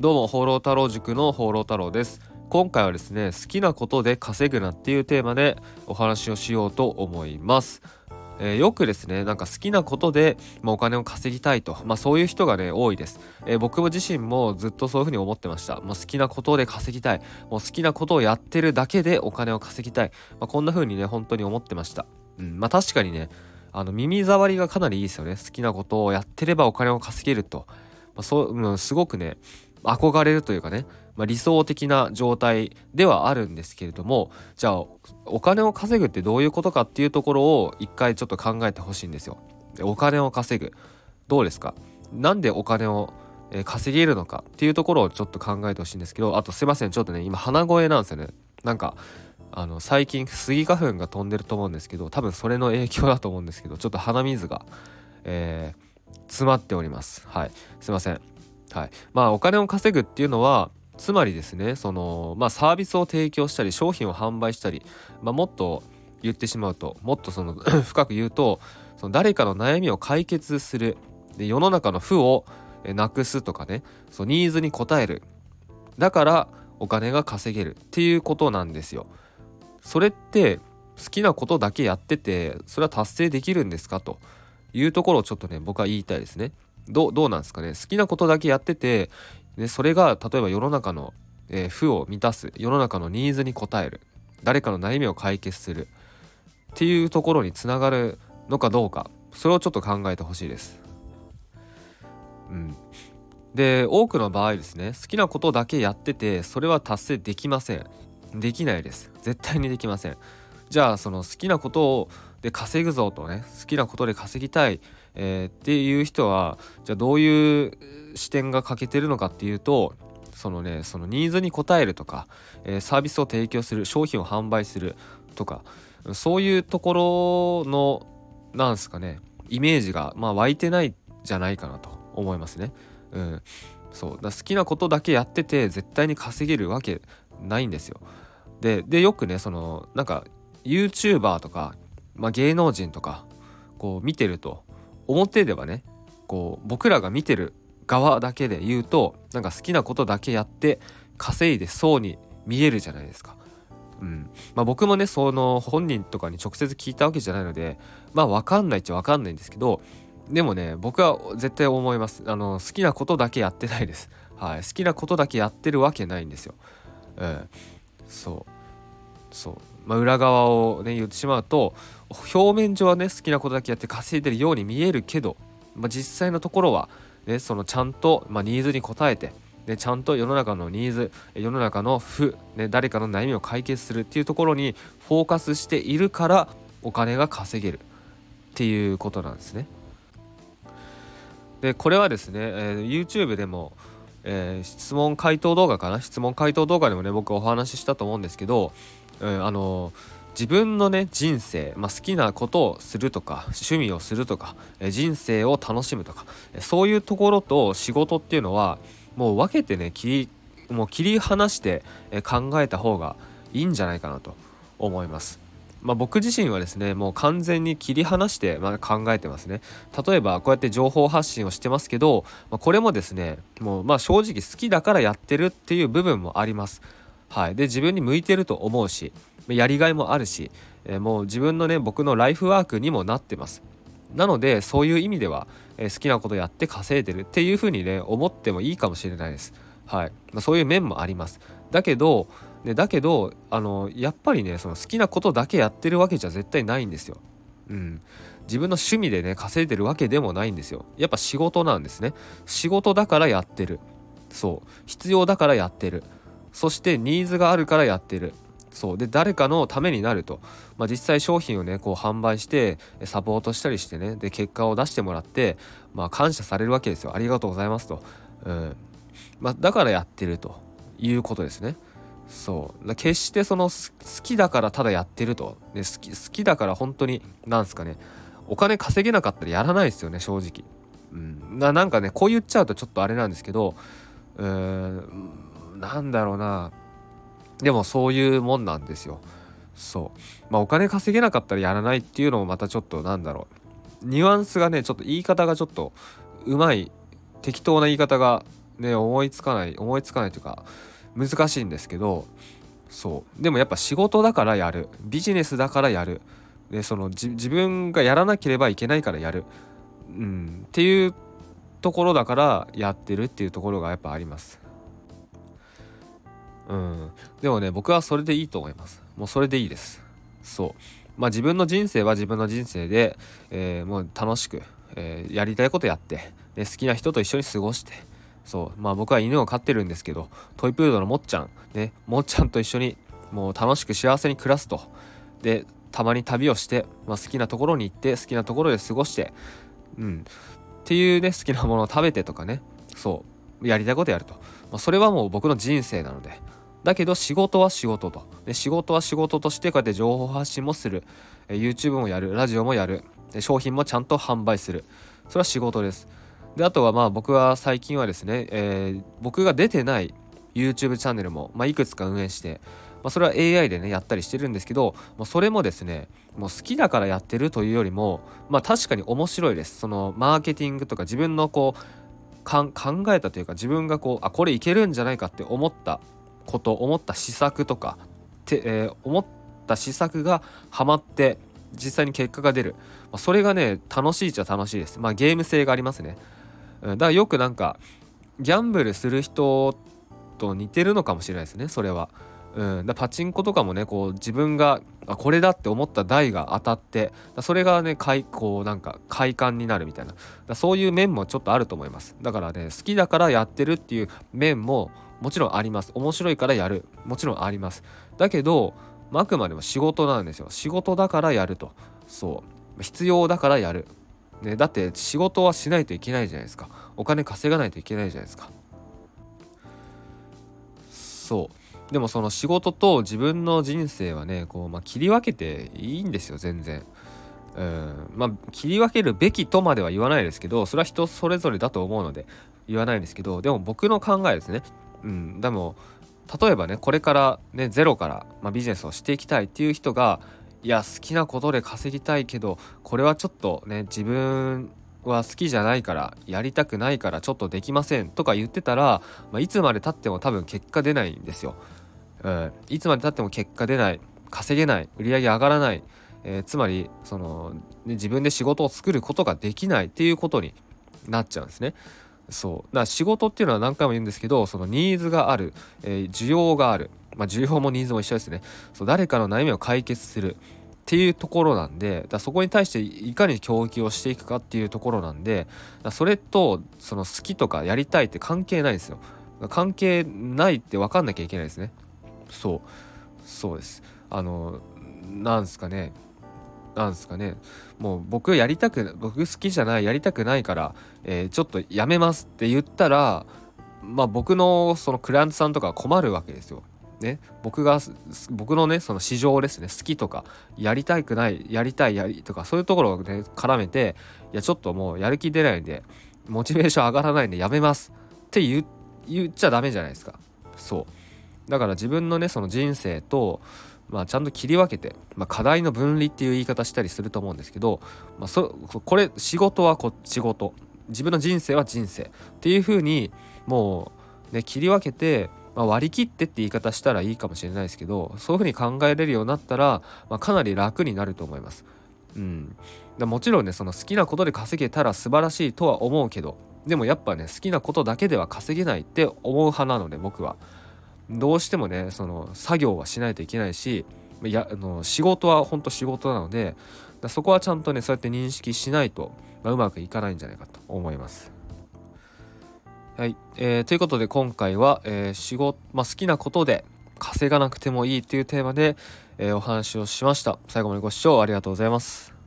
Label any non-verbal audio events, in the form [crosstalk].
どうも放浪太郎塾の放浪太郎です。今回はですね好きなことで稼ぐなっていうテーマでお話をしようと思います。えー、よくですねなんか好きなことで、まあ、お金を稼ぎたいと、まあ、そういう人がね多いです、えー、僕も自身もずっとそういうふうに思ってました、まあ、好きなことで稼ぎたい。もう好きなことをやってるだけでお金を稼ぎたい、まあ、こんな風にね本当に思ってました、うんまあ、確かにねあの耳障りがかなりいいですよね。好きなことをやってればお金を稼げると、まあ、そう、うん、すごくね憧れるというかね、まあ、理想的な状態ではあるんですけれどもじゃあお金を稼ぐってどういうことかっていうところを一回ちょっと考えてほしいんですよ。お金を稼ぐ。どうですか？なんでお金を稼げるのかっていうところをちょっと考えてほしいんですけどあとすいませんちょっとね今鼻声なんですよね。なんかあの最近スギ花粉が飛んでると思うんですけど多分それの影響だと思うんですけどちょっと鼻水が、えー、詰まっております。はい。すいません。はい。まあお金を稼ぐっていうのはつまりですねそのまあサービスを提供したり商品を販売したり、まあ、もっと言ってしまうともっとその [clears throat] 深く言うとその誰かの悩みを解決する。で世の中の負をなくすとかねそのニーズに応える。だからお金が稼げる。っていうことなんですよ。それって好きなことだけやっててそれは達成できるんですか？というところをちょっとね僕は言いたいですね。どうなんですかね？好きなことだけやっててでそれが例えば世の中の、えー、負を満たす世の中のニーズに応える誰かの悩みを解決するっていうところにつながるのかどうかそれをちょっと考えてほしいです。うん、で多くの場合ですね好きなことだけやっててそれは達成できません。できないです。絶対にできません。じゃあその好きなことをで稼ぐぞとね好きなことで稼ぎたい、えー、っていう人はじゃあどういう視点が欠けてるのかっていうとそのねそのニーズに応えるとか、えー、サービスを提供する商品を販売するとかそういうところのなんすかねイメージがまあ湧いてないじゃないかなと思いますね。うん、そうだ好きなことだけやってて絶対に稼げるわけないんですよ。ででよくねそのなんか YouTuber とか、まあ、芸能人とかこう見てると表ではねこう僕らが見てる側だけで言うとなんか好きなことだけやって稼いでそうに見えるじゃないですか。うん。まあ、僕もねその本人とかに直接聞いたわけじゃないのでまあ分かんないっちゃ分かんないんですけどでもね僕は絶対思います。あの好きなことだけやってないです、はい、好きなことだけやってるわけないんですよ、うん、そう。そう。まあ、裏側をね言ってしまうと表面上はね好きなことだけやって稼いでるように見えるけど、まあ、実際のところはね、そのちゃんと、まあ、ニーズに応えて、ね、ちゃんと世の中のニーズ世の中の負、ね、誰かの悩みを解決するっていうところにフォーカスしているからお金が稼げるっていうことなんですね。でこれはですね、えー、YouTube でも、えー、質問回答動画かな？質問回答動画でもね僕お話ししたと思うんですけど、うん、あの自分のね人生、まあ、好きなことをするとか趣味をするとか人生を楽しむとかそういうところと仕事っていうのはもう分けてね切りもう切り離して考えた方がいいんじゃないかなと思います。まあ、僕自身はですねもう完全に切り離して、まあ、考えてますね例えばこうやって情報発信をしてますけど、まあ、これもですねもうまあ正直好きだからやってるっていう部分もありますはいで自分に向いてると思うしやりがいもあるし、えー、もう自分のね僕のライフワークにもなってますなのでそういう意味では、えー、好きなことやって稼いでるっていうふうにね思ってもいいかもしれないですはい、まあ、そういう面もありますだけどね、だけどあのやっぱりねその好きなことだけやってるわけじゃ絶対ないんですよ。うん、自分の趣味でね稼いでるわけでもないんですよ。やっぱ仕事なんですね。仕事だからやってる。そう必要だからやってる。そしてニーズがあるからやってる。そう。で誰かのためになると、まあ、実際商品をねこう販売してサポートしたりしてねで結果を出してもらって、まあ、感謝されるわけですよ。ありがとうございますと、うん。まあ、だからやってると。いうことですね。そう。決してその好きだからただやってると、ね、好き好きだから本当になんすかね。お金稼げなかったらやらないですよね正直、うん、ななんかねこう言っちゃうとちょっとあれなんですけどうーんなんだろうなでもそういうもんなんですよ。そう。まあお金稼げなかったらやらないっていうのもまたちょっとなんだろう。ニュアンスがね、ちょっと言い方がちょっとうまい、適当な言い方がね思いつかない思いつかないというか難しいんですけどそうでもやっぱ仕事だからやるビジネスだからやるでその自分がやらなければいけないからやる、うん、っていうところだからやってるっていうところがやっぱあります。うん、でもね僕はそれでいいと思います。もうそれでいいです。そう。まあ自分の人生は自分の人生で、えー、もう楽しく、えー、やりたいことやってで好きな人と一緒に過ごして。そう。まあ僕は犬を飼ってるんですけどトイプードルのもっちゃんねもっちゃんと一緒にもう楽しく幸せに暮らすと。でたまに旅をして、まあ、好きなところに行って好きなところで過ごしてうん。っていうね好きなものを食べてとかね。そう。やりたいことやると、まあ、それはもう僕の人生なので。だけど仕事は仕事と。で仕事は仕事としてこうやって情報発信もする。YouTube もやるラジオもやる。商品もちゃんと販売する。それは仕事です。であとはまあ僕は最近はですね、えー、僕が出てない YouTube チャンネルも、まあ、いくつか運営して、まあ、それは AI でねやったりしてるんですけどもうそれもですねもう好きだからやってるというよりもまあ確かに面白いです。そのマーケティングとか自分のこう考えたというか自分がこうあこれいけるんじゃないかって思ったこと思った施策とかて、えー、思った施策がハマって実際に結果が出る、まあ、それがね楽しいっちゃ楽しいです。まあゲーム性がありますね。うんだからよくなんかギャンブルする人と似てるのかもしれないですねそれは。うん、だパチンコとかもねこう自分があこれだって思った台が当たってそれがね快こうなんか快感になるみたいな。だそういう面もちょっとあると思います。だからね好きだからやってるっていう面ももちろんあります。面白いからやる。もちろんあります。だけどあくまでも仕事なんですよ。仕事だからやると。そう。必要だからやる。ね、だって仕事はしないといけないじゃないですか。お金稼がないといけないじゃないですか。そう。でもその仕事と自分の人生はねこう、まあ、切り分けていいんですよ全然。うん。まあ切り分けるべきとまでは言わないですけどそれは人それぞれだと思うので言わないですけどでも僕の考えですね。うんでも例えばねこれからねゼロから、まあ、ビジネスをしていきたいっていう人がいや好きなことで稼ぎたいけどこれはちょっとね自分は好きじゃないからやりたくないからちょっとできませんとか言ってたら、まあ、いつまでたっても多分結果出ないんですよ。うん、いつまでたっても結果出ない稼げない売り上げ上がらない、えー、つまりその、ね、自分で仕事を作ることができないっていうことになっちゃうんですね。そう。だから仕事っていうのは何回も言うんですけどそのニーズがある、えー、需要がある。まあ、需要もニーズも一緒ですね。そう誰かの悩みを解決する。っていうところなんでだそこに対していかに供給をしていくかっていうところなんでだそれとその好きとかやりたいって関係ないんですよ。関係ないって分かんなきゃいけないですね。そう。そうです。あのなんすかね。なんですかね。もう僕やりたく僕好きじゃないやりたくないから、えー、ちょっとやめますって言ったらまあ僕のそのクライアントさんとか困るわけですよ。ね、僕が僕のねその市場ですね好きとかやりたくないやりたいやりとかそういうところをね絡めていやちょっともうやる気出ないんでモチベーション上がらないんでやめます。って言っちゃダメじゃないですか。そう。だから自分のねその人生とまあ、ちゃんと切り分けて、まあ、課題の分離っていう言い方したりすると思うんですけど、まあ、そこれ仕事はこ仕事。自分の人生は人生っていうふうにもうね切り分けてまあ、割り切ってって言い方したらいいかもしれないですけどそういうふうに考えれるようになったら、まあ、かなり楽になると思います。うん、もちろんねその好きなことで稼げたら素晴らしいとは思うけどでもやっぱね好きなことだけでは稼げないって思う派なので僕は。どうしてもねその作業はしないといけないしいやあの仕事は本当仕事なのでそこはちゃんとねそうやって認識しないと、まあ、うまくいかないんじゃないかと思います。はい、えー、ということで今回は、えー、仕事、まあ、好きなことで稼がなくてもいいというテーマで、えー、お話をしました。最後までご視聴ありがとうございます。